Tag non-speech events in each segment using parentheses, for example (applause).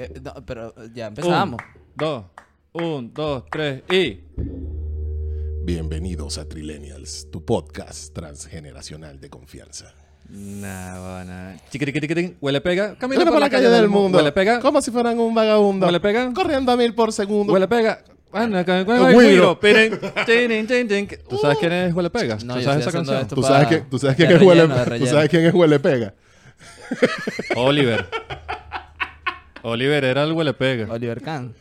Que- no, pero ya empezamos. Un, dos, un, dos, tres y. Bienvenidos a Trillennials, tu podcast transgeneracional de confianza. Nah, bueno. Chiquitiquitín, huele pega. Camina por la calle del mundo, Huele pega. como si fueran un vagabundo, ¿Huele pega? corriendo a mil por segundo. Huele pega. Bueno, tin. ¿Tú sabes quién es Huele Pega? No, ¿Tú sabes esa canción? esto ¿Tú sabes, quién, tú sabes quién de es huele, relleno, de Oliver era el Huele Pega. Oliver Kahn.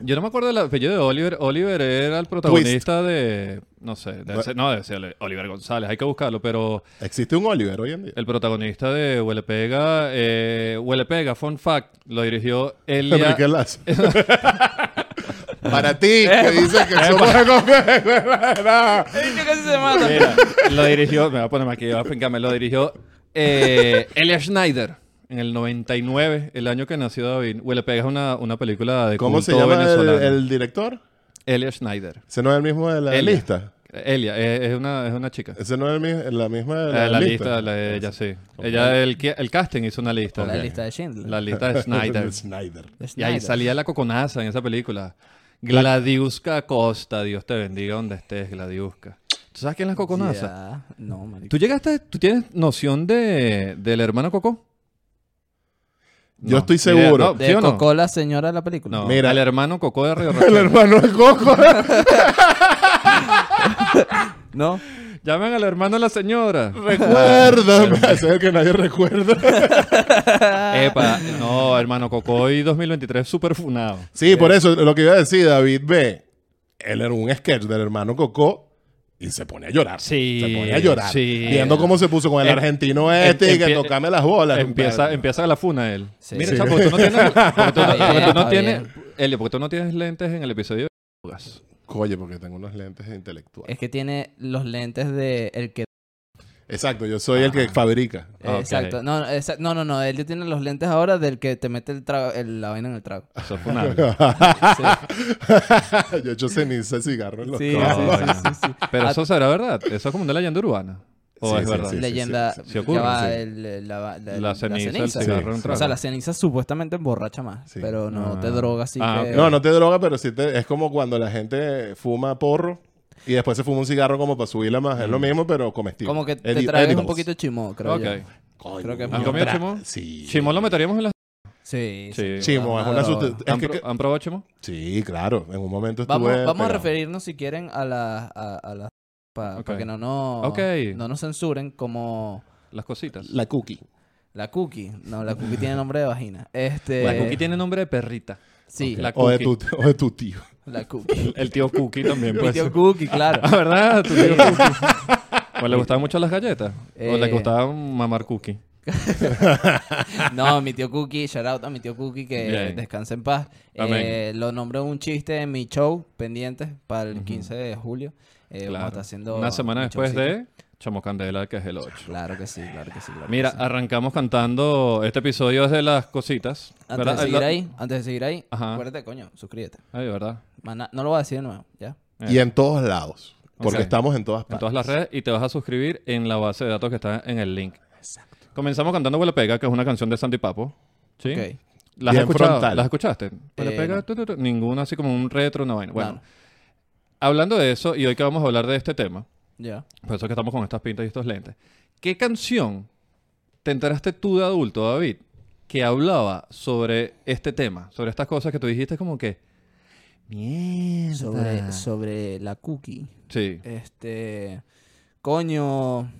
Yo no me acuerdo del apellido de Oliver. Oliver era el protagonista de. No sé, no debe ser Oliver González, hay que buscarlo, pero ¿Existe un Oliver hoy en día? el protagonista de Huele Pega, eh, Huele Pega, fun fact, lo dirigió Elia. Enrique Lazo. (laughs) Para ti, que dices que somos de confianza. ¿Qué casi se mata? Mira, lo dirigió, me voy a ponerme aquí, voy a fincarme, lo dirigió eh, Elia Schneider en el 99, el año que nació David. Huele Pega es una, una película de ¿Cómo se llama el, el director? Elia Schneider. ¿Ese no es el mismo de la Elia. lista? Elia, es, es una, es una chica. ¿Ese no es el la misma de Eh, la, la lista? lista, la de ella sí. Ella, el, el casting hizo una lista. La lista de Schindler. La lista de (laughs) Schneider. Y ahí salía la coconaza en esa película. Gladiuska Costa, Dios te bendiga donde estés, Gladiuska. ¿Tú sabes quién es la coconaza? Ya. No, marico. ¿Tú llegaste, tú tienes noción de, del hermano Coco? Yo estoy seguro. ¿De ¿sí o no? Coco la señora de la película? No, Mira. el hermano Coco de Río (laughs) El hermano de Coco. (laughs) ¿No? Llamen al hermano de la señora. Recuérdame. Ese es el que nadie recuerda. (laughs) Epa, no, hermano Coco hoy 2023 súper funado. Sí, por eso lo que iba a decir, David ve. Él era un sketch del hermano Coco y se pone a llorar. Sí, Se pone a llorar. sí. Viendo cómo se puso con el Em- argentino este y que tocame las bolas. Empieza, empieza la funa él. Sí. Mira, porque tú no tienes, (laughs) porque tú no- porque tú no tienes. Elio, porque tú no tienes lentes en el episodio de. Oye, porque tengo unos lentes intelectuales. Es que tiene los lentes de el que... Exacto, yo soy el que fabrica. Ah. Exacto. No, no, no, no. Él tiene los lentes ahora del que te mete el trago, el- la vaina en el trago. Eso es funable. (laughs) Sí, yo he hecho ceniza de cigarro en los sí, codos. sí, sí, sí, sí. Pero Ah, eso será verdad. Eso es como una leyenda urbana. ¿O Sí, es sí, verdad? sí, sí. leyenda. sí, sí ocurre, sí. el- la, la- La ceniza, el cigarro en un Sí, trago. O sea, la ceniza supuestamente emborracha más, Sí. pero no Ah. te droga así Ah, que... No, no te droga, pero sí te, es como cuando la gente fuma porro y después se fuma un cigarro como para subirla más. Es lo mismo, pero comestible. Como que te traes un poquito de chimó, creo Ok. yo. Coño, creo que ¿Han comido chimó? Sí. Chimón lo meteríamos en la... Sí, Sí. Chimo, es una sustancia. Es ¿Han, que, pro- han probado chimón? sí, claro. En un momento estuve. Vamos, vamos a referirnos si quieren a la... A, a la para que no, no, Ok. no nos censuren como Las cositas. La cookie. la cookie. No, la cookie tiene nombre de vagina. Este, La cookie tiene nombre de perrita. Sí, La O de, cookie. tu, o de tu tío. La (laughs) cookie. El tío Cookie también, Mi pues. tío Cookie, claro. Ah, ¿verdad? Tu tío Cookie. ¿O le gustaban mucho las galletas? ¿O le Eh. gustaba mamar cookie? (laughs) No, mi tío Cookie, shout out a mi tío Cookie que Bien. descanse en paz. Eh, lo nombré un chiste en mi show pendiente para el Ujú. 15 de julio. Eh, Vamos a estar haciendo Una semana después de Chamo Candela, que es el 8. Claro que sí, claro que sí. claro que Mira, sí. arrancamos cantando este episodio es de las cositas. antes ¿verdad? de seguir ahí, antes de seguir ahí, Ajá. acuérdate, coño, suscríbete. Ay, ¿verdad? Maná- no lo voy a decir de nuevo, ¿ya? Y en todos lados. Porque estamos en todas En partes. todas las redes y te vas a suscribir en la base de datos que está en el link. Comenzamos cantando Huele Pega, que es una canción de Sandy Papo. ¿Sí? Ok. ¿Las, has Bien escuchado? frontal. ¿Las escuchaste? Huele Eh, Pega, no. tu, tu, tu. ninguna así como un retro, una vaina. Bueno, No, hablando de eso, y hoy que vamos a hablar de este tema, ya. por eso que estamos con estas pintas y estos lentes. ¿Qué canción te enteraste tú de adulto, David, que hablaba sobre este tema? Sobre estas cosas que tú dijiste como que... Mierda. Sobre, sobre la cookie. Sí. Este. Coño.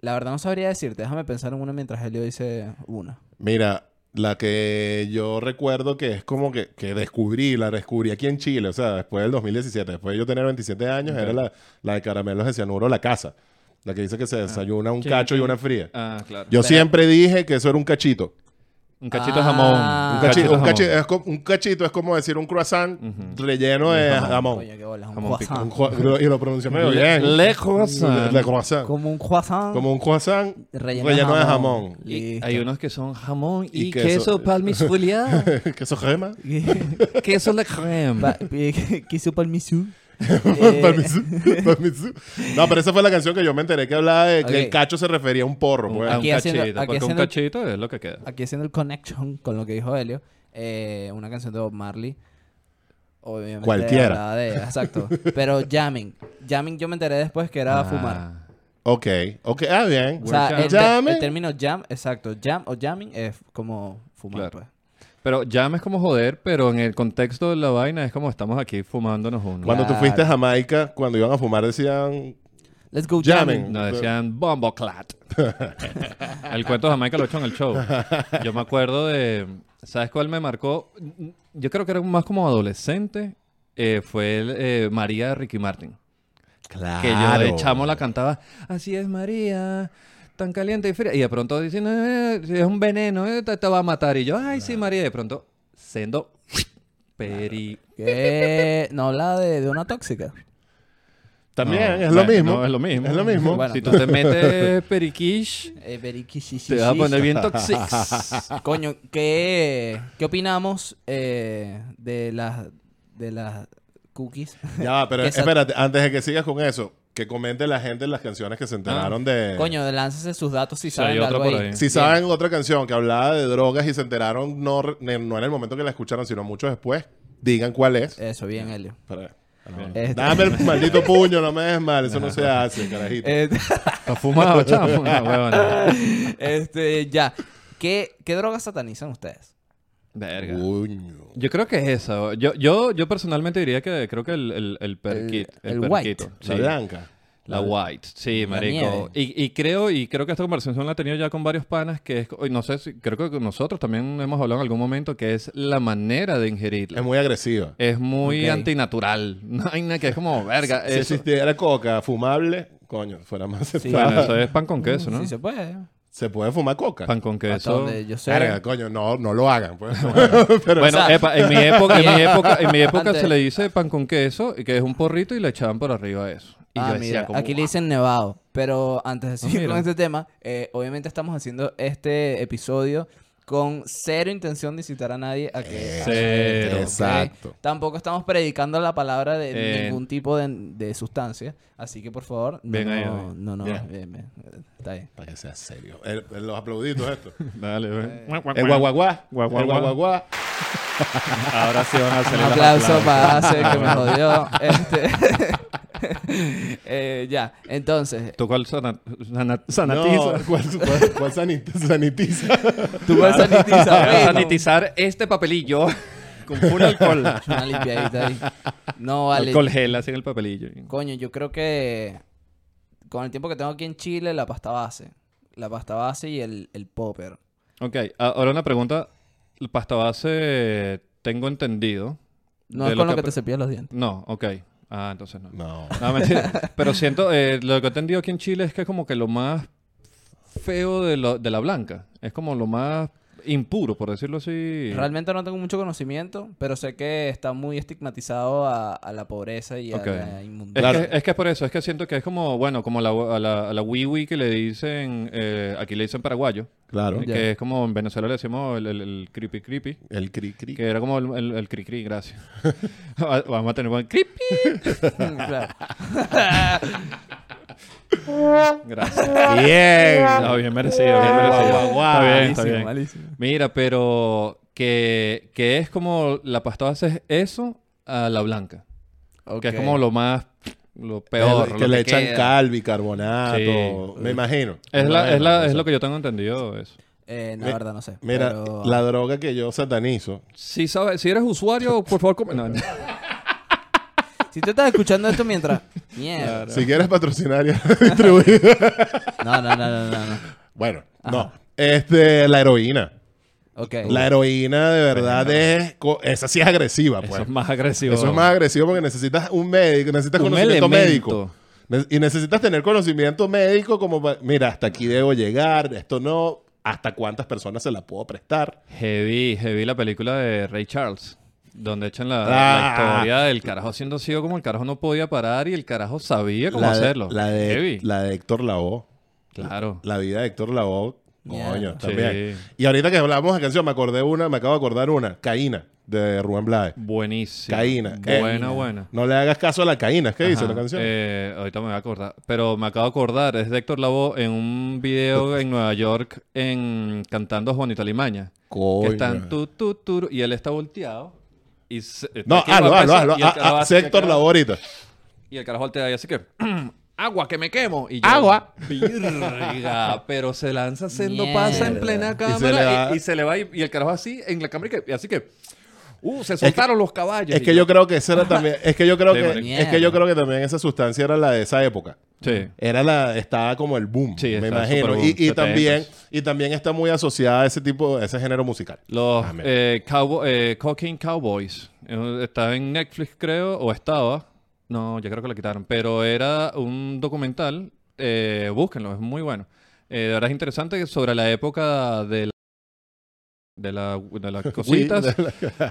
La verdad no sabría decirte. Déjame pensar en una mientras Helio dice una. Mira, la que yo recuerdo que es como que, que descubrí, la descubrí aquí en Chile, o sea, después del 2017, después de yo tener 27 años, era la, la de caramelos de cianuro La Casa. La que dice que se desayuna un cacho y una fría. Ah, claro. Yo Pero- siempre dije que eso era un cachito. Un cachito de Ah. jamón. Un cachi- cachito un jamón. cachi- es co- un cachito es como decir un croissant Ujú. relleno de jamón. jamón. Coño, qué bola. Un Jamón croissant. Un cua- lo- y lo pronuncié medio bien. le croissant. Le croissant. Como un croissant. Como un croissant relleno, relleno de jamón. Y Listo. hay unos que son jamón y, Y queso, queso. palmisfoliado. (laughs) queso crema. (laughs) queso de creme. Pa- eh, (laughs) Queso (laughs) Permiso, permiso. No, pero esa fue la canción que yo me enteré que hablaba de que el cacho se refería a un porro. Pues. a un Aquí haciendo- cachito. aquí porque un cachito es lo que queda. Aquí haciendo el connection con lo que dijo Helio. eh, una canción de Bob Marley. Obviamente Cualquiera. de- exacto. Pero jamming. Jamming yo me enteré después que era Ah. fumar. Ok, ok. Ah, bien. O sea, el, término jam, exacto. Jam o jamming es como fumar, Claro. pues. Pero jam es como joder, pero en el contexto de la vaina es como estamos aquí fumándonos uno. Cuando tú Claro. fuiste a Jamaica, cuando iban a fumar decían... Let's go Jamming. jamming. Nos decían Bomboclat. (laughs) el cuento de Jamaica lo he hecho en el show. (laughs) Yo me acuerdo de... ¿Sabes cuál me marcó? Yo creo que era más como adolescente. eh, fue el, eh, María de Ricky Martin. Claro. Que yo de chamo la cantaba. Así es María, tan caliente y fría. Y de pronto dicen, "Eh, es un veneno, eh, te, te va a matar. Y yo, ay, sí, María. Y de pronto, siendo (laughs) peri... Que no habla de, de una tóxica. También, No, es lo bueno, mismo. no, es lo mismo. Es lo mismo. Bueno. Si tú te metes periquish, (laughs) Eh, very kishy- te vas a poner bien tóxico. (laughs) Coño, ¿qué, qué opinamos eh, de las de las cookies? Ya va, pero espérate, antes de que sigas con eso, que comente la gente las canciones que se enteraron de... Coño, láncese sus datos si Sí, saben hay de otro algo por ahí. ahí. Si saben otra canción que hablaba de drogas y se enteraron no, no en el momento que la escucharon, sino mucho después, digan cuál es. Eso, bien, Helio. Para- Este- Dame el maldito puño, no me des mal, eso no se (laughs) hace, carajito. Eh, ¿Estás fumado, chamo? (laughs) No, este, ya. ¿Qué, ¿Qué drogas satanizan ustedes? Verga. Coño. Yo creo que es eso. Yo, yo, yo personalmente diría que creo que el, el, el perquit. El- El, el perquito. white. La blanca. La white, sí, La marico. Y, y creo, y creo que esta conversación la he tenido ya con varios panas, que es, no sé si, creo que nosotros también hemos hablado en algún momento, que es la manera de ingerirla. Es muy agresiva. Es muy antinatural. No hay nada que es como, verga. Si eso- existiera coca fumable, coño, fuera más Sí. Bueno, eso es pan con queso, ¿no? Sí se puede. Se puede fumar coca. Pan con Hasta queso. donde yo sé. Verga, coño, no, no lo hagan, pues. (laughs) Pero, Bueno, epa, en mi época, en mi (laughs) época, en mi época Antes- se le dice pan con queso, y que es un porrito y le echaban por arriba eso. Y ah, yo decía mira, como, aquí le dicen nevado. Pero antes de seguir mira. con este tema, eh, obviamente estamos haciendo este episodio con cero intención de incitar a nadie a que... Eh, Cero. ¿ok? Exacto. Tampoco estamos predicando la palabra de Eh, ningún tipo de, de sustancia. Así que, por favor, no, Bien ahí, no, ahí. no, no, Bien. bien, bien. Está bien. Para que sea serio. El- el- los aplauditos esto. (laughs) Dale, ve. El guaguaguá. Guaguaguá. El guaguaguá. Ahora sí van a hacer Un aplauso para hacer que me (laughs) jodió. Este, (laughs) eh, ya, entonces, ¿Tú cuál sana- sana- No, sanatiza? ¿cuál, cuál, cuál sanit- sanitiza? tú vas a sanitizar. Voy a bueno. sanitizar este papelillo con full alcohol. (laughs) Una limpiadita ahí. No, vale. Alcohol gel así en el papelillo. Coño, yo creo que con el tiempo que tengo aquí en Chile, la pasta base. La pasta base y el, el popper. Ok, ahora una pregunta. La pasta base, tengo entendido. No es con lo que, que te cepillas los dientes. No, ok. Ah, entonces no. No. No, mentira. (laughs) Pero siento, eh, lo que he entendido aquí en Chile es que como que lo más feo de, lo- de la blanca. Es como lo más impuro, por decirlo así. Realmente no tengo mucho conocimiento, pero sé que está muy estigmatizado a, a la pobreza y a la Es, inmundicia. Claro. que, es que es por eso, es que siento que es como, bueno, como la, a la, a la wiwi que le dicen, eh, aquí le dicen paraguayo, Claro. Que es como en Venezuela le decimos el, el, el creepy creepy, El cri cri. que era como el, el, el cri cri, gracias. (laughs) Va- Vamos a tener buen creepy. (laughs) Claro. (laughs) Gracias. Bien. No, bien merecido, bien merecido. Está bien, está Malísimo, bien. malísimo. Mira, pero que, que es como la pasta base es eso a la blanca. Que es como lo más, lo peor. El- lo que le echan queda. cal, bicarbonato. Sí. Me imagino. Es, Me la, imagino, es, la, es lo que yo tengo entendido eso. Eh, no, la verdad no sé. Mira, pero- la droga que yo satanizo. Si, sabes, si eres usuario, por favor, no, (laughs) no. Si tú estás escuchando esto mientras... Mierda. Si quieres patrocinar y (laughs) distribuir. No, no, no, no, no. no. bueno, no. Este, la heroína. Ok. La heroína de verdad es. Esa sí es agresiva, pues. Eso es más agresivo. Eso es más agresivo porque necesitas un médico, necesitas Un conocimiento elemento. médico. Y necesitas tener conocimiento médico como, mira, hasta aquí debo llegar, esto no, hasta cuántas personas se la puedo prestar. Heavy, heavy la película de Ray Charles. Donde echan la, Ah. la historia del carajo siendo ciego como el carajo no podía parar y el carajo sabía cómo la de- hacerlo. La de, Heavy. la de Héctor Lavoe. Claro. La vida de Héctor Lavoe Coño, también. Sí. Y ahorita que hablamos de canción, me acordé una, me acabo de acordar una, Caína, de Rubén Blades. Buenísimo. Caína. Buena, Eh, buena. No le hagas caso a la Caína, ¿qué dice la canción? Eh, ahorita me voy a acordar. Pero me acabo de acordar, es de Héctor Lavoe en un video en Nueva York en cantando Juanita Limaña. Coño. Que están tu, tu, tu, y él está volteado. Y se- está No, hazlo, hazlo, hazlo. Ah, ah, Sector Laborita. Y el carajo voltea y así que... (clears throat) Agua, que me quemo. Y yo, Agua. Virga, pero se lanza haciendo Mierda. pasa en plena Y cámara se le va- y, y se le va y, y el carajo así en la cámara y, que- y así que... Uh, se soltaron los caballos. Es que yo creo que esa era también, es que yo creo que, es que yo creo que también esa sustancia era la de esa época. Sí. Era la, estaba como el boom, Sí, me imagino. boom, Y, y 70s. también, y también está muy asociada a ese tipo, a ese género musical. Los Amén. eh, cowboy- eh, Cocaine Cowboys. Eh, Está en Netflix, creo, o estaba. No, ya creo que la quitaron. Pero era un documental. eh, búsquenlo, es muy bueno. Eh, de verdad es interesante sobre la época de la- de, la- de las (laughs) cositas,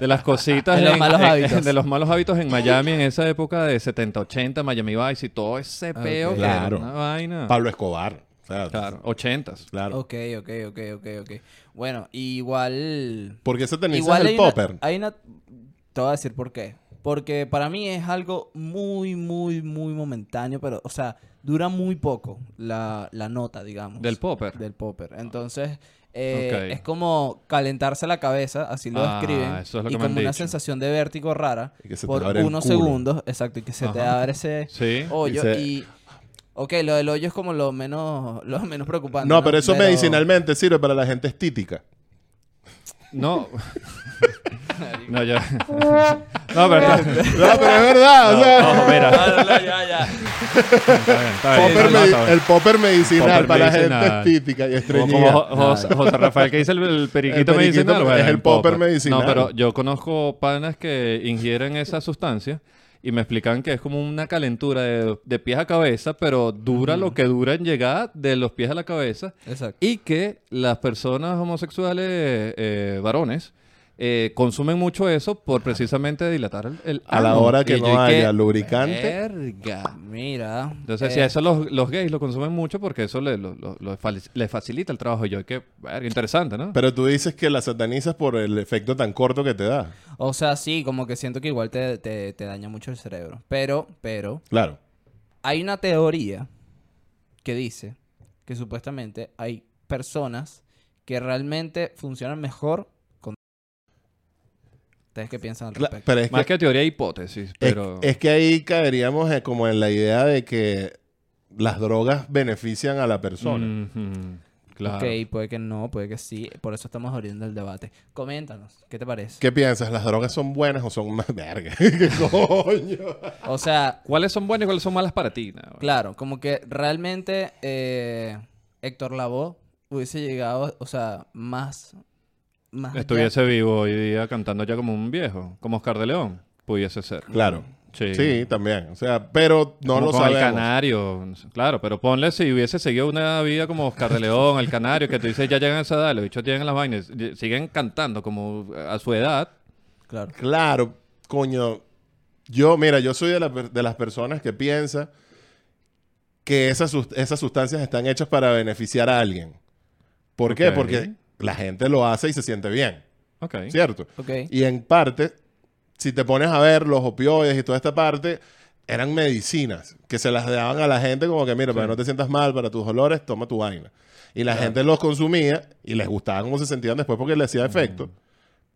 de las cositas, (laughs) De los en- malos en- hábitos. de los malos hábitos en Miami en esa época de 70, 80, Miami Vice y todo ese peo que era Claro. una vaina. Pablo Escobar. O sea, Claro, 80s. claro. Ok, ok, ok, ok, ok. Bueno, igual... Porque ese tenis Igual es hay el una- popper. hay una... Te voy a decir por qué. Porque para mí es algo muy, muy, muy momentáneo, pero, o sea, dura muy poco la, la nota, digamos. Del popper. Del popper. Entonces, eh, es como calentarse la cabeza, así lo Ah, describen. eso es lo y que me como han una dicho. sensación de vértigo rara Y que se te por unos culo. segundos. Exacto, y que se te abre ese Sí. hoyo. Y se- Y, ok, lo del hoyo es como lo menos, lo menos preocupante. No, pero eso Pero- medicinalmente sirve para la gente estítica. No. (laughs) no, ya. (laughs) no, pero No, pero es verdad. o sea, Ojo, mira. (laughs) No, no, ya, ya. Está bien, está bien. popper No, no, medi- está bien. el popper medicinal Popper para la medicinal. gente estítica y Como, estreñida. como Jo- José, José Rafael que dice el, el periquito El periquito medicinal. es el popper medicinal. No, pero yo conozco panas que ingieren esa sustancia y me explican que es como una calentura de, de pies a cabeza, pero dura lo que dura en llegar de los pies a la cabeza. Exacto. Y que las personas homosexuales, eh, varones, eh, consumen mucho eso por precisamente dilatar el, el A la hora que Y no haya lubricante. Verga. Mira. Entonces, eh, si a eso los, los gays lo consumen mucho porque eso le, lo- lo- lo fali- le facilita el trabajo. Yo, qué verga, interesante, ¿no? Pero tú dices que la satanizas por el efecto tan corto que te da. O sea, sí, como que siento que igual te, te, te daña mucho el cerebro. Pero, pero, Claro. hay una teoría que dice que supuestamente hay personas que realmente funcionan mejor. ¿Ustedes qué piensan al respecto? pero es Más que, que teoría hipótesis, es, pero... es que ahí caeríamos eh, como en la idea de que las drogas benefician a la persona. Ujú, Claro. Ok, puede que no, puede que sí. Por eso estamos abriendo el debate. Coméntanos, ¿qué te parece? ¿Qué piensas? ¿Las drogas son buenas o son (laughs) más verga? (laughs) ¿Qué coño? O sea, ¿Cuáles son buenas y cuáles son malas para ti? no? Claro, como que realmente eh, Héctor Lavoe hubiese llegado, o sea, más... más allá. Estuviese vivo hoy día cantando ya como un viejo, como Oscar de León, pudiese ser. Claro. Sí. Sí, también. O sea, pero no Como lo con el sabemos. canario, claro, pero ponle si hubiese seguido una vida como Oscar de León, el canario, que tú dices ya llegan a esa edad, los bichos llegan las vainas, siguen cantando como a su edad. Claro. Claro, coño. Yo, mira, yo soy de, la de las personas que piensa que esas, esas sustancias están hechas para beneficiar a alguien. ¿Por qué? Porque la gente lo hace y se siente bien, Ok. ¿cierto? Y en parte, si te pones a ver los opioides y toda esta parte, eran medicinas que se las daban a la gente como que, mira, para que no te sientas mal, para tus dolores, toma tu vaina. Y la gente los consumía y les gustaba cómo se sentían después porque le hacía efecto.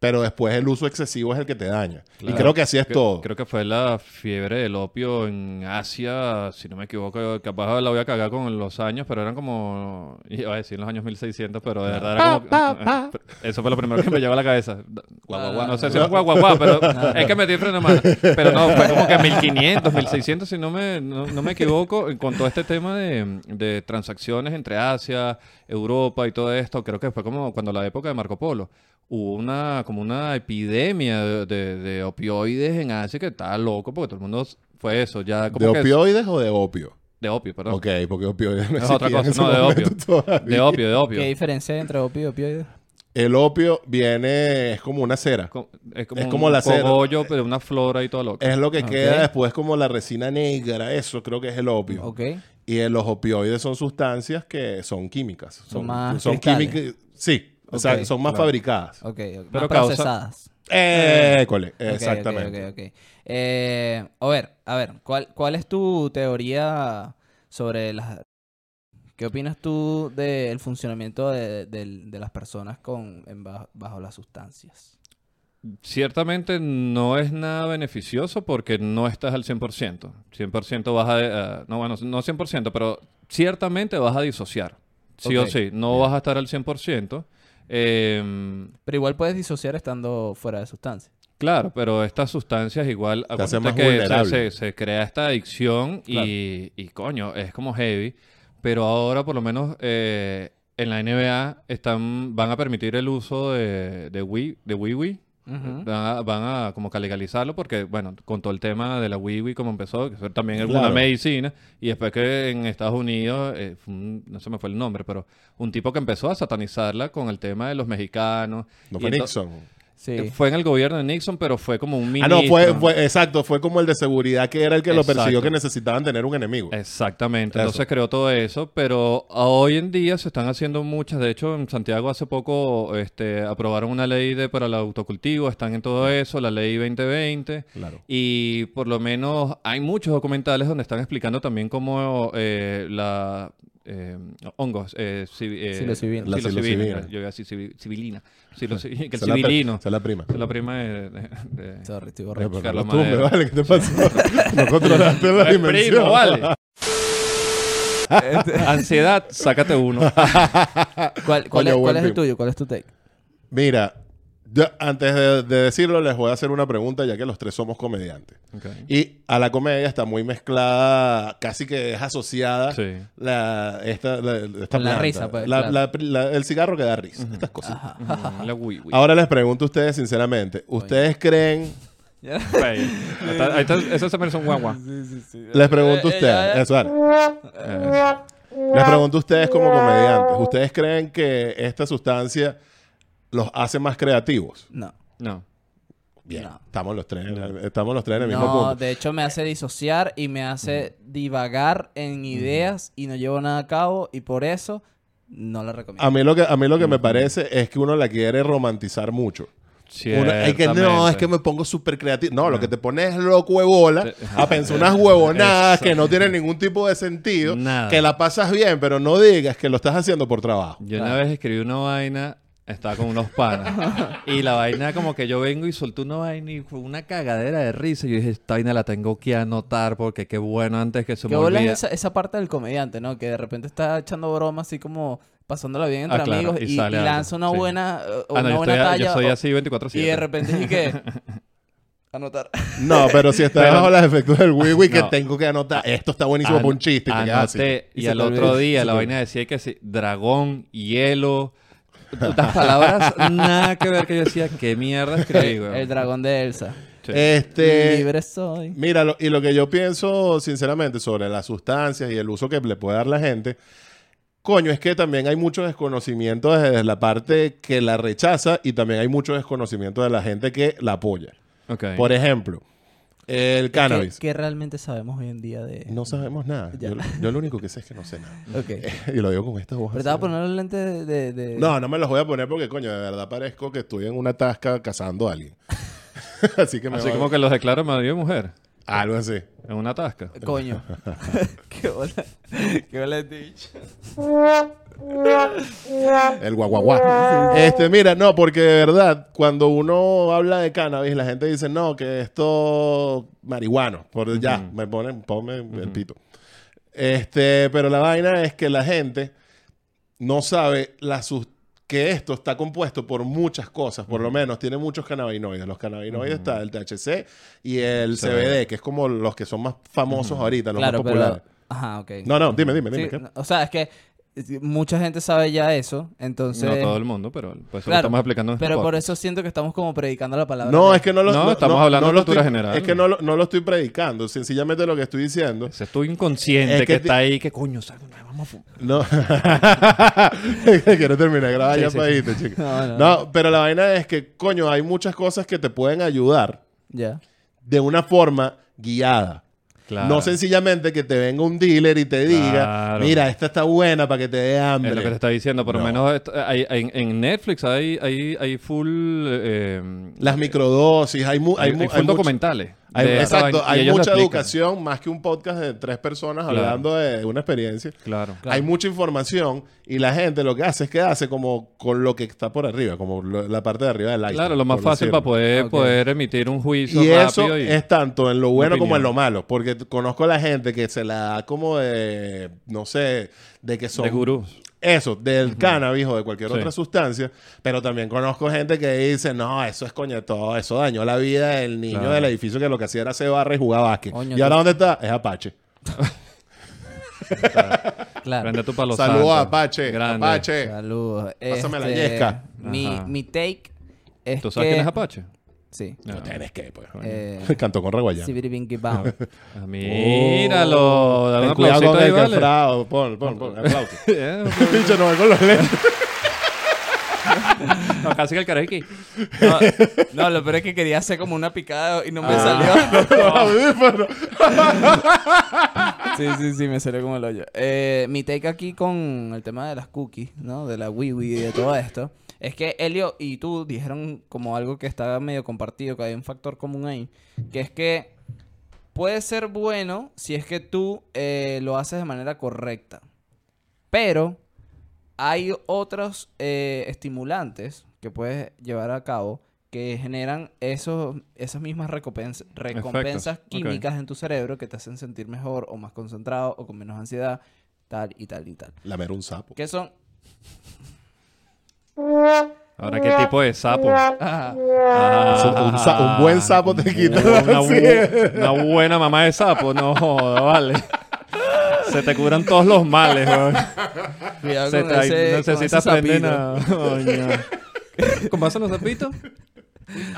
Pero después el uso excesivo es el que te daña. Y Claro. creo que así es Cre- todo. Creo que fue la fiebre del opio en Asia, si no me equivoco, capaz la voy a cagar con los años, pero eran como, (laughs) iba a decir en los años 1600, pero de verdad era como... (laughs) Eso fue lo primero que me llegó a la cabeza. Guau, guau, guau. No sé si es guau, guau, guau, pero (laughs) es que metí freno mano. Pero no, fue como que 1500, 1600, si no me, no, no me equivoco, con todo este tema de, de transacciones entre Asia, Europa y todo esto. Creo que fue como cuando la época de Marco Polo. Hubo una, como una epidemia de, de- de opioides en Asia que estaba loco porque todo el mundo fue eso, ya como ¿De que... opioides o de opio? De opio, perdón. Ok, porque opioides no Es otra cosa, no, de opio. todavía. De opio, de opio. ¿Qué diferencia hay entre opio y opioide? El opio viene, es como una cera. Es como, Es un como la cera. cogollo, pero una flora y todo lo que. Es lo que queda después como la resina negra, eso creo que es el opio. Ok. Y los opioides son sustancias que son químicas. Son, más son químicas. Sí, o sea, son más claro. fabricadas. Ok, ok. Pero Más causa- procesadas. École, Ok, exactamente. ok, ok, ok. Eh, a ver, a ver, ¿cuál, ¿cuál es tu teoría sobre las... ¿Qué opinas tú del funcionamiento de, del- de las personas con, en bajo las sustancias? Ciertamente no es nada beneficioso porque no estás al 100%. 100% vas a... eh, no, bueno, no 100%, pero ciertamente vas a disociar. Sí o sí. No vas a estar al 100%. Eh, Pero igual puedes disociar estando fuera de sustancia. Claro, pero estas sustancias igual Te hace más que se, se- se crea esta adicción y, y, coño, es como heavy. Pero ahora por lo menos eh, en la NBA están, van a permitir el uso de, de Wii, de Wii Wii. Van a, van a como que legalizarlo porque, bueno, con todo el tema de la Wii como empezó, que también alguna Claro. medicina, y después que en Estados Unidos, eh, un- no se me fue el nombre, pero un tipo que empezó a satanizarla con el tema de los mexicanos. No fue Nixon. Sí. eh, Fue en el gobierno de Nixon, pero fue como un Ah, ministro. no, fue, fue, exacto, fue como el de seguridad que era el que lo persiguió que necesitaban tener un enemigo. Exactamente, Eso. entonces creó todo eso, pero a- hoy en día se están haciendo muchas, de hecho en Santiago hace poco este, aprobaron una ley de, para el autocultivo, están en todo eso, la ley 2020, Claro. y por lo menos hay muchos documentales donde están explicando también cómo eh, la... eh, hongos, eh, civi- eh, Psilocibina. La psilocibina, psilocibina. yo iba a decir civi- civilina, Psiloci- (laughs) que el Esa es la pri- civilino, esa es la prima. es la prima de... Sorry, estoy borracho. Carlos vale, ¿qué te pasó? (laughs) (laughs) no controlaste la No es dimensión. primo, vale. Ansiedad, sácate uno. ¿Cuál, cuál Coño, es, cuál buen es el tuyo? ¿Cuál es tu take? Mira, yo, antes de, de decirlo, les voy a hacer una pregunta, ya que los tres somos comediantes. Y a la comedia está muy mezclada, casi que es asociada Sí. la, esta, la, esta risa, pues, La- claro. la- la- el cigarro que da risa, estas cosas. Mm, La Wii Wii. Ahora les pregunto a ustedes sinceramente, ¿ustedes creen, (laughs) ahí está- Eso se merece un guagua. les pregunto a Eh, eh, ustedes, eso. Eh, les pregunto a ustedes como comediantes, ¿ustedes creen que esta sustancia los hace más creativos? No. no. Bien, No. estamos los tres, estamos los tres en el mismo No, punto. de hecho me hace disociar y me hace divagar en ideas y no llevo nada a cabo y por eso no la recomiendo. A mí lo que, a mí lo que me parece es que uno la quiere romantizar mucho. Uno- hay que, no, es que me pongo súper creativo. No, lo que te pones es loco de bola a pensar unas huevonadas que no tienen ningún tipo de sentido. Nada. Que la pasas bien, pero no digas que lo estás haciendo por trabajo. Yo una vez escribí una vaina, estaba con unos panas. (laughs) y la vaina, como que yo vengo y solté una vaina y fue una cagadera de risa. Y yo dije, esta vaina la tengo que anotar porque qué bueno antes que se ¿Qué me olvide. esa, esa parte del comediante, ¿no? Que de repente está echando bromas así como pasándola bien entre Ah, claro, amigos y y, y lanza una sí. buena, eh, Ah, no, una yo, buena estoy, talla yo soy así 24-7. y de repente y que (laughs) anotar. No, pero si Pero- bajo los efectos del wiwi que No. tengo que anotar, esto está buenísimo para un chiste. anoté, Y y al otro día la vaina decía que sí, dragón, hielo. Las palabras nada que ver que yo decía, qué mierda escribí, güey. el dragón de Elsa. Sí. Este, Libre soy. Mira, lo- y lo que yo pienso sinceramente sobre las sustancias y el uso que le puede dar la gente, coño, es que también hay mucho desconocimiento desde la parte que la rechaza y también hay mucho desconocimiento de la gente que la apoya. Ok. Por ejemplo, el cannabis. ¿Qué, qué realmente sabemos hoy en día de...? No sabemos nada. Yo, yo lo único que sé es que no sé nada. Ok. (laughs) y lo digo con esta voz. Pero te vas a poner los lentes de... de- de- No, no me los voy a poner porque, coño, de verdad parezco que estoy en una tasca cazando a alguien. (laughs) así que me Así voy- como que los declaro marido y mujer. Algo así. En una tasca. Coño. (laughs) (laughs) qué bola. Qué bola de dicho. El guaguaguá. Este, mira, no, porque de verdad, cuando uno habla de cannabis, la gente dice, no, que esto marihuano. Por ya, me ponen, ponme el pito. Este, pero la vaina es que la gente no sabe la sus- que esto está compuesto por muchas cosas, por lo menos tiene muchos cannabinoides. Los cannabinoides está el THC y el CBD, que es como los que son más famosos ahorita, los Claro, más populares. pero... Ajá, ok. No, no, dime, dime, dime. Sí, o sea, es que mucha gente sabe ya eso, entonces... No todo el mundo, pero por eso lo Claro, estamos explicando en este pero por eso siento que estamos como predicando la palabra. No, de- es que no lo No, estamos hablando de lo cultura estoy- general. Es que no lo, no lo estoy predicando. Sencillamente lo que estoy diciendo. Es tu inconsciente Es que, está ahí, que coño, ¿sabes? vamos a fumar. No. (laughs) Quiero terminar de grabar Sí, ya sí, para sí. irte, chico. No, no, No, pero la vaina es que, coño, hay muchas cosas que te pueden ayudar Ya. de una forma guiada. Claro. No sencillamente que te venga un dealer y te diga, Claro. mira, esta está buena para que te dé hambre. Es lo que te está diciendo, por lo No. menos esto- hay, hay- en Netflix hay, hay, hay full... eh, Las microdosis, hay, mu- hay, hay, mu- hay full hay mucho- documentales. hay- de esta exacto, hay mucha explican. educación, más que un podcast de tres personas Claro. hablando de una experiencia. Claro. Hay mucha información y la gente lo que hace es que hace como con lo que está por arriba, como lo- la parte de arriba del iceberg. Claro, lo más fácil decirlo. para poder, poder emitir un juicio Y eso rápido. y- es tanto en lo bueno como en lo malo, porque conozco a la gente que se la da como de, no sé, de que son... de gurús. Eso, del cannabis o de cualquier Sí. otra sustancia, pero también conozco gente que dice, no, eso es coño todo, eso dañó la vida del niño Claro. del edificio que lo que hacía era hacer barra y jugar básquet. Coño, ¿Y ahora dónde está? Es Apache. (laughs) Claro. Grande tu palo Saludos a. Apache. Grande. Apache. Saludos. Pásame la Este, yesca. Mi, Ajá. mi take es ¿Tú sabes que... quién es Apache? Sí. No. Tienes que, pues. Eh, (laughs) Cantó con Reguayán. Sibiribinki Bao. (laughs) Ah, míralo. Dale un Ten cuidado aplausito con ahí, el vale. Pon, pon, pon. Aplauso. (laughs) Eh, Pinche, no, con los lentes. no, casi que el karaoke. No, no, lo peor es que quería hacer como una picada y no me Ah. salió. Audífono. Sí, sí, sí, me salió como el hoyo. Eh, mi take aquí con el tema de las cookies, ¿no? De la wiwi y de todo esto. Es que Elio y tú dijeron como algo que está medio compartido, que hay un factor común ahí. Que es que puede ser bueno si es que tú eh, lo haces de manera correcta. Pero hay otros eh, estimulantes que puedes llevar a cabo que generan esos, esas mismas recompens- recompensas ok. químicas en tu cerebro que te hacen sentir mejor o más concentrado o con menos ansiedad, tal y tal y tal. Lamer un sapo. ¿Qué son? Ahora, ¿qué tipo de sapo? (laughs) Ah, Ah, Un, sa- un buen sapo te quita la Una, bu- (laughs) ansiedad. una buena mamá de sapo, no joda, vale. Se te curan todos los males, weón. cuidado con ese, necesitas aprender sapito. a... Coño. ¿Cómo hacen los sapitos? (laughs)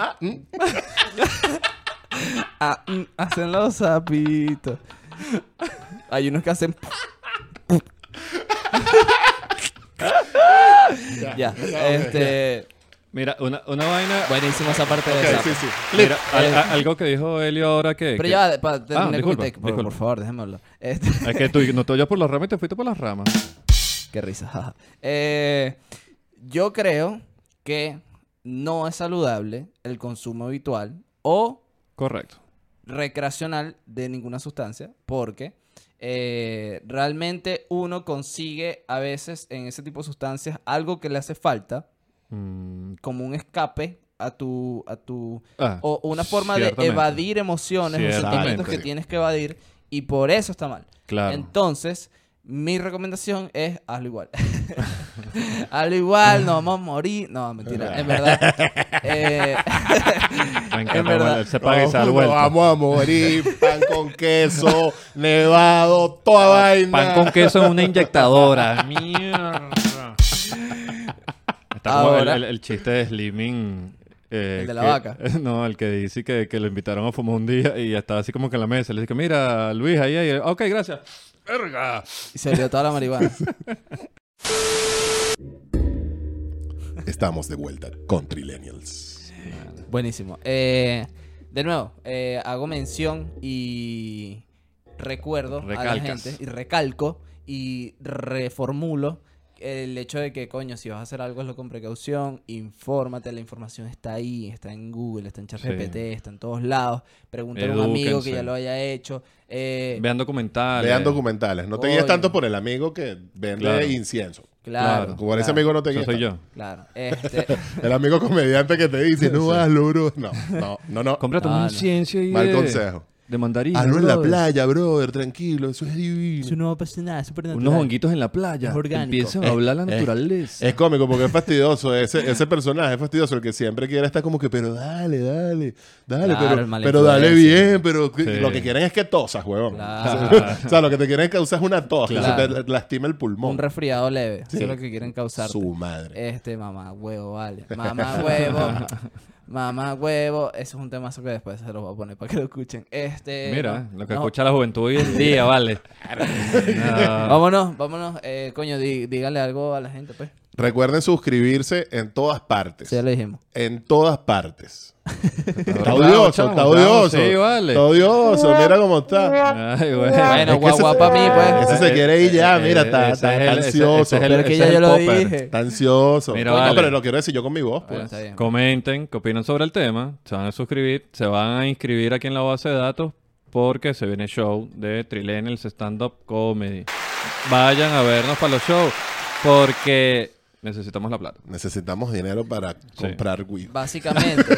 Ah, mm, hacen los sapitos. Hay unos que hacen... ya, este... Mira, una, una vaina... Buenísima esa parte de sí, sí. Mira, al- a- algo que dijo Elio ahora que... Pero que- ya, para terminar con mi disculpa, take, por, disculpa. favor, déjame hablar. Este, Es que tú no te oyes por las ramas y te fuiste por las ramas. qué risa. jaja. Eh, yo creo que no es saludable el consumo habitual o Correcto. recreacional de ninguna sustancia porque eh, realmente uno consigue a veces en ese tipo de sustancias algo que le hace falta Mm, como un escape a tu a tu ah, o una forma de evadir emociones o sentimientos que tienes que evadir y por eso está mal. Claro. Entonces, mi recomendación es hazlo igual. (laughs) (laughs) hazlo igual, no vamos a morir. No, mentira, en verdad. (laughs) eh, (laughs) en verdad. se paga y se da vuelta. vamos a morir. Pan con queso, nevado, toda vaina. Pan con queso en una inyectadora. Mierda. Está como el, Ahora- el- el chiste de Slimming. eh, ¿El de la que- vaca? No, el que dice que, que lo invitaron a fumar un día y estaba así como que en la mesa. Le dice que mira, Luis, ahí, ahí. Ok, gracias. ¡Verga! y se dio toda la marihuana. Estamos de vuelta con Trillennials. Buenísimo. Eh, de nuevo, eh, hago mención y recuerdo a la gente y recalco y reformulo el hecho de que, coño, si vas a hacer algo, hazlo con precaución, infórmate, la información está ahí, está en Google, está en ChatGPT, Sí. está en todos lados, pregúntale a un amigo que ya lo haya hecho. eh, Vean documentales. Vean documentales. No te guíes tanto por el amigo que vende Claro. incienso. claro. Como ese claro, amigo no te guíes soy tanto. yo. Claro. (laughs) Este, El amigo comediante que te dice, no hazlo, bro. No, no, no, no. Cómprate No, un no. incienso y Mal consejo. De mandarina. Hazlo en la playa, brother, tranquilo, eso es divino. Eso no va a pasar nada, súper natural. Unos honguitos en la playa. Es orgánico. Empiezan a hablar la Es- naturaleza. Es cómico porque es fastidioso. Ese, ese personaje es fastidioso. El que siempre quiere estar como que, pero dale, dale, dale, Claro, el pero, mala pero dale influencia. bien. Pero Sí. lo que quieren es que tosas, huevón. Claro. (laughs) o sea, lo que te quieren causar es una tos. Claro. que se te lastima el pulmón. Un resfriado leve. Sí. Eso es lo que quieren causar. Su madre. Este, mamá huevo, vale. Mamá huevo. (laughs) mamá huevo. Eso es un temazo que después se los voy a poner para que lo escuchen. Este. Mira, lo que no. escucha la juventud hoy en día, vale. No. (laughs) Vámonos, vámonos. Eh, coño, dí- dígale algo a la gente, pues. Recuerden suscribirse en todas partes. Sí, ya le dijimos. En todas partes. (laughs) Está odioso, chamo, está odioso. Sí, vale. Está odioso, mira cómo está. Ay, güey. Bueno, Es que guau, guau ese- pa' mí, pues. Ese se quiere ir ya, Eh, mira, eh, está, ese está- ansioso. Pero que ya yo lo dije. Está ansioso. Mira, No, vale. pero lo quiero decir yo con mi voz, Bueno, pues. Comenten qué opinan sobre el tema. Se van a suscribir. Se van a inscribir aquí en la base de datos porque se viene show de Trilennials Stand Up Comedy. Vayan a vernos para los shows porque necesitamos la plata. Necesitamos dinero para comprar weed. Básicamente. (laughs)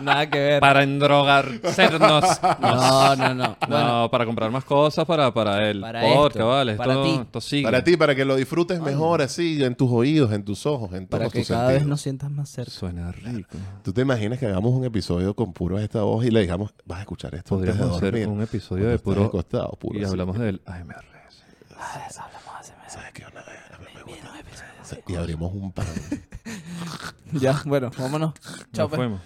Nada que ver. Para endrogarcernos. No, no, no. Bueno, No, para comprar más cosas para, para el Para podcast, esto, vale. para esto, ti. esto sigue. Para ti, para que lo disfrutes mejor así, en tus oídos, en tus ojos, en todos para que tus cada vez sentidos. nos sientas más cerca. Suena rico. ¿Tú te imaginas que hagamos un episodio con puro esta voz y le digamos, vas a escuchar esto antes de Podríamos hacer dormir"? un episodio Cuando de puro... acostado, puro y así. hablamos del AMR. ¿Sabes qué onda? A mí me gusta. Sí, Y abrimos un pan. (laughs) Ya, bueno, vámonos. Chao, pues. fuimos.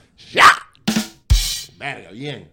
Verga, bien.